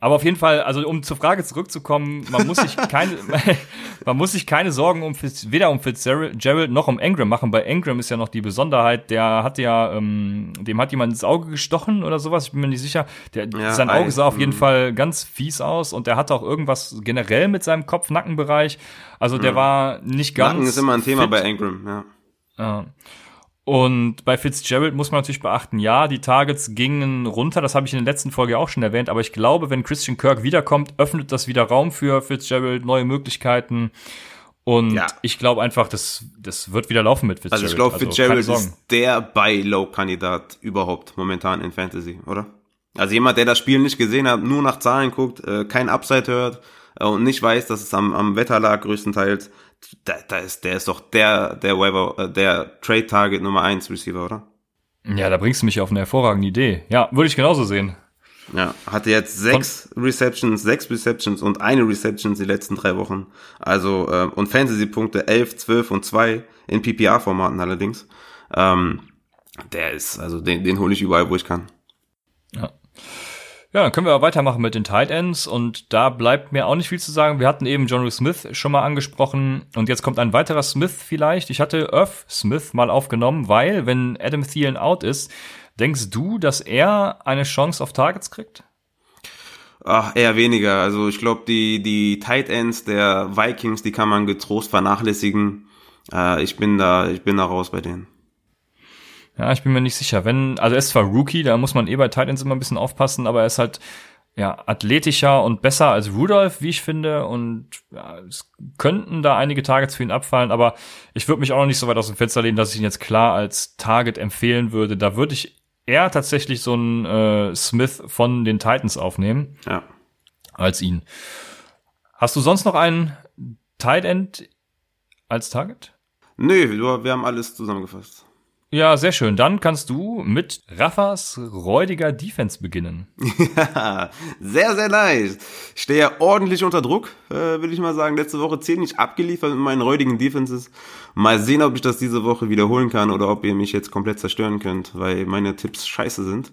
Aber auf jeden Fall, also um zur Frage zurückzukommen, man muss sich [LAUGHS] keine, [LAUGHS] man muss sich keine Sorgen um Fitz, weder um Fitzgerald noch um Engram machen. Bei Engram ist ja noch die Besonderheit, der hat ja, ähm, dem hat jemand ins Auge gestochen oder sowas, ich bin mir nicht sicher. Der, ja, sein Auge sah auf jeden mhm. Fall ganz fies aus und der hatte auch irgendwas generell mit seinem Kopf-Nackenbereich. Also der mhm. war nicht ganz. Nacken ist immer ein Thema fit. bei Engram, ja. Ja. Und bei Fitzgerald muss man natürlich beachten, ja, die Targets gingen runter, das habe ich in der letzten Folge auch schon erwähnt, aber ich glaube, wenn Christian Kirk wiederkommt, öffnet das wieder Raum für Fitzgerald, neue Möglichkeiten. Und ja. ich glaube einfach, das, das wird wieder laufen mit Fitzgerald. Also ich glaube, Fitzgerald also, ist der Buy-Low-Kandidat überhaupt momentan in Fantasy, oder? Also jemand, der das Spiel nicht gesehen hat, nur nach Zahlen guckt, äh, kein Upside hört äh, und nicht weiß, dass es am, am Wetter lag größtenteils, da, da ist, der ist doch der, der Weber, äh, der Trade Target Nummer 1 Receiver, oder? Ja, da bringst du mich auf eine hervorragende Idee. Ja, würde ich genauso sehen. Ja, hatte jetzt sechs Von Receptions, sechs Receptions und eine Receptions die letzten drei Wochen. Also, äh, und Fantasy-Punkte 11, 12 und 2 in PPR-Formaten allerdings. Ähm, der ist, also den, den hole ich überall, wo ich kann. Ja. Ja, dann können wir weitermachen mit den Tight Ends und da bleibt mir auch nicht viel zu sagen. Wir hatten eben John Smith schon mal angesprochen und jetzt kommt ein weiterer Smith vielleicht. Ich hatte Irv Smith mal aufgenommen, weil wenn Adam Thielen out ist, denkst du, dass er eine Chance auf Targets kriegt? Ach, eher weniger. Also ich glaube, die, die Tight Ends der Vikings, die kann man getrost vernachlässigen. Äh, ich bin da, ich bin da raus bei denen. Ja, ich bin mir nicht sicher. Wenn, also er ist zwar Rookie, da muss man eh bei Titans immer ein bisschen aufpassen, aber er ist halt ja athletischer und besser als Rudolph, wie ich finde. Und ja, es könnten da einige Targets für ihn abfallen, aber ich würde mich auch noch nicht so weit aus dem Fenster lehnen, dass ich ihn jetzt klar als Target empfehlen würde. Da würde ich eher tatsächlich so einen äh, Smith von den Titans aufnehmen. Ja. Als ihn. Hast du sonst noch einen Tight End als Target? Nee, wir haben alles zusammengefasst. Ja, sehr schön. Dann kannst du mit Raffas räudiger Defense beginnen. [LAUGHS] Ja, sehr, sehr nice. Stehe ja ordentlich unter Druck, äh, will ich mal sagen. Letzte Woche ziemlich abgeliefert mit meinen räudigen Defenses. Mal sehen, ob ich das diese Woche wiederholen kann oder ob ihr mich jetzt komplett zerstören könnt, weil meine Tipps scheiße sind.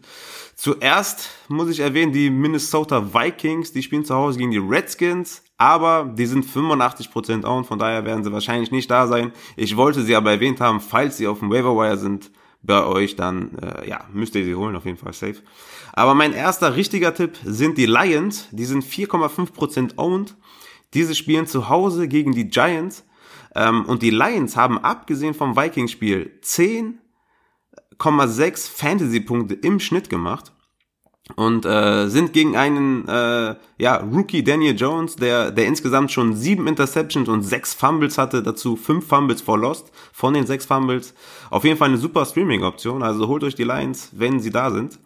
Zuerst muss ich erwähnen, die Minnesota Vikings, die spielen zu Hause gegen die Redskins, aber die sind 85% owned, von daher werden sie wahrscheinlich nicht da sein. Ich wollte sie aber erwähnt haben, falls sie auf dem Waiver Wire sind bei euch, dann äh, ja, müsst ihr sie holen, auf jeden Fall safe. Aber mein erster richtiger Tipp sind die Lions, die sind 4,5% owned. Diese spielen zu Hause gegen die Giants. Ähm, und die Lions haben abgesehen vom Vikings-Spiel 10 6,6 Fantasy-Punkte im Schnitt gemacht. Und äh, sind gegen einen äh, ja, Rookie Daniel Jones, der, der insgesamt schon sieben Interceptions und sechs Fumbles hatte, dazu fünf Fumbles for Lost von den sechs Fumbles. Auf jeden Fall eine super Streaming-Option, also holt euch die Lions, wenn sie da sind.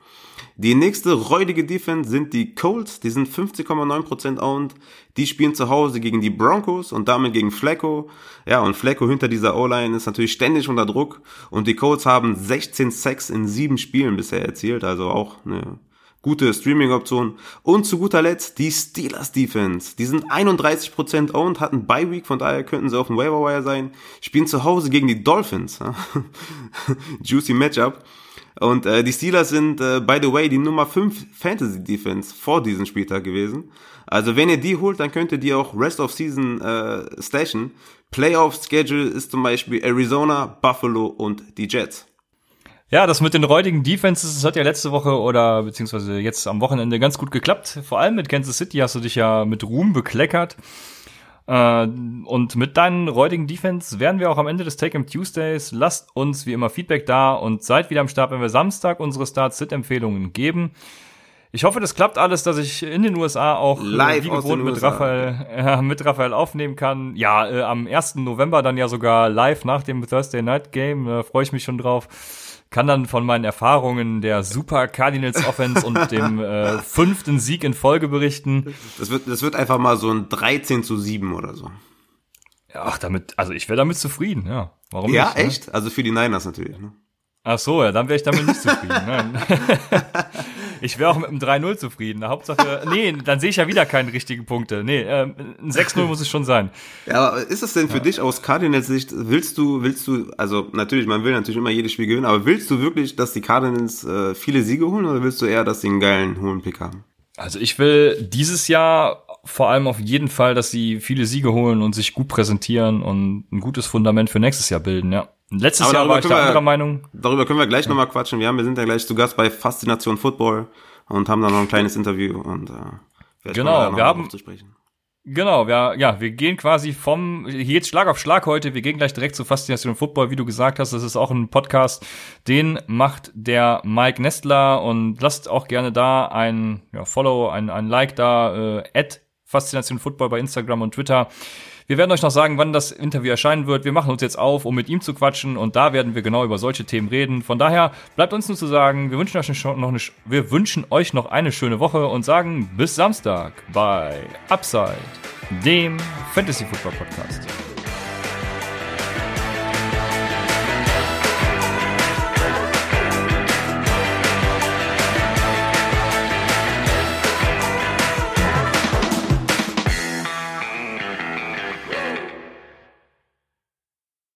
Die nächste räudige Defense sind die Colts, die sind 50,9% owned. Die spielen zu Hause gegen die Broncos und damit gegen Flacco. Ja, und Flacco hinter dieser O-Line ist natürlich ständig unter Druck. Und die Colts haben 16 Sacks in sieben Spielen bisher erzielt, also auch eine gute Streaming-Option. Und zu guter Letzt die Steelers Defense. Die sind 31% owned, hatten Bye Week, von daher könnten sie auf dem Waiver Wire sein. Spielen zu Hause gegen die Dolphins. [LAUGHS] Juicy Matchup. Und äh, die Steelers sind, äh, by the way, die Nummer 5 Fantasy Defense vor diesem Spieltag gewesen. Also wenn ihr die holt, dann könnt ihr die auch Rest of Season äh, stashen. Playoff Schedule ist zum Beispiel Arizona, Buffalo und die Jets. Ja, das mit den räudigen Defenses, das hat ja letzte Woche oder beziehungsweise jetzt am Wochenende ganz gut geklappt. Vor allem mit Kansas City hast du dich ja mit Ruhm bekleckert. Äh, und mit deinen räudigen Defense werden wir auch am Ende des Take-Em Tuesdays. Lasst uns wie immer Feedback da und seid wieder am Start, wenn wir Samstag unsere Start-Sit-Empfehlungen geben. Ich hoffe, das klappt alles, dass ich in den USA auch äh, Live wie gewohnt mit USA. Raphael, [LAUGHS] äh, mit Raphael aufnehmen kann. Ja, äh, am 1. November dann ja sogar live nach dem Thursday Night Game. Äh, Freue ich mich schon drauf. Kann dann von meinen Erfahrungen der Super Cardinals Offense und [LAUGHS] dem äh, fünften Sieg in Folge berichten. Das wird, das wird einfach mal so ein 13 zu 7 oder so. Ja, Ach, damit, also ich wäre damit zufrieden, ja. Warum Ja, nicht? ne? echt? Also für die Niners natürlich. Ne? Ach so, ja, dann wäre ich damit nicht zufrieden. [LAUGHS] [LAUGHS] Ich wäre auch mit einem 3-0 zufrieden. Hauptsache, nee, dann sehe ich ja wieder keine richtigen Punkte. Nee, ähm, ein 6-0 muss es schon sein. Ja, aber ist es denn für dich aus Cardinals Sicht, willst du, willst du, also natürlich, man will natürlich immer jedes Spiel gewinnen, aber willst du wirklich, dass die Cardinals äh, viele Siege holen oder willst du eher, dass sie einen geilen, hohen Pick haben? Also ich will dieses Jahr vor allem auf jeden Fall, dass sie viele Siege holen und sich gut präsentieren und ein gutes Fundament für nächstes Jahr bilden, ja. Letztes Jahr war ich da anderer Meinung. Darüber können wir gleich nochmal quatschen. Wir, haben, wir sind ja gleich zu Gast bei Faszination Football und haben da noch ein kleines Interview und äh, Genau, wir haben- zu sprechen. Genau, wir, ja, wir gehen quasi vom, hier geht's Schlag auf Schlag heute, wir gehen gleich direkt zu Faszination Football, wie du gesagt hast, das ist auch ein Podcast, den macht der Mike Nestler und lasst auch gerne da ein ja, Follow, ein, ein Like da, äh, at Faszination Football bei Instagram und Twitter. Wir werden euch noch sagen, wann das Interview erscheinen wird. Wir machen uns jetzt auf, um mit ihm zu quatschen und da werden wir genau über solche Themen reden. Von daher bleibt uns nur zu sagen, wir wünschen euch noch eine, wir wünschen euch noch eine schöne Woche und sagen bis Samstag bei Upside, dem Fantasy Football Podcast.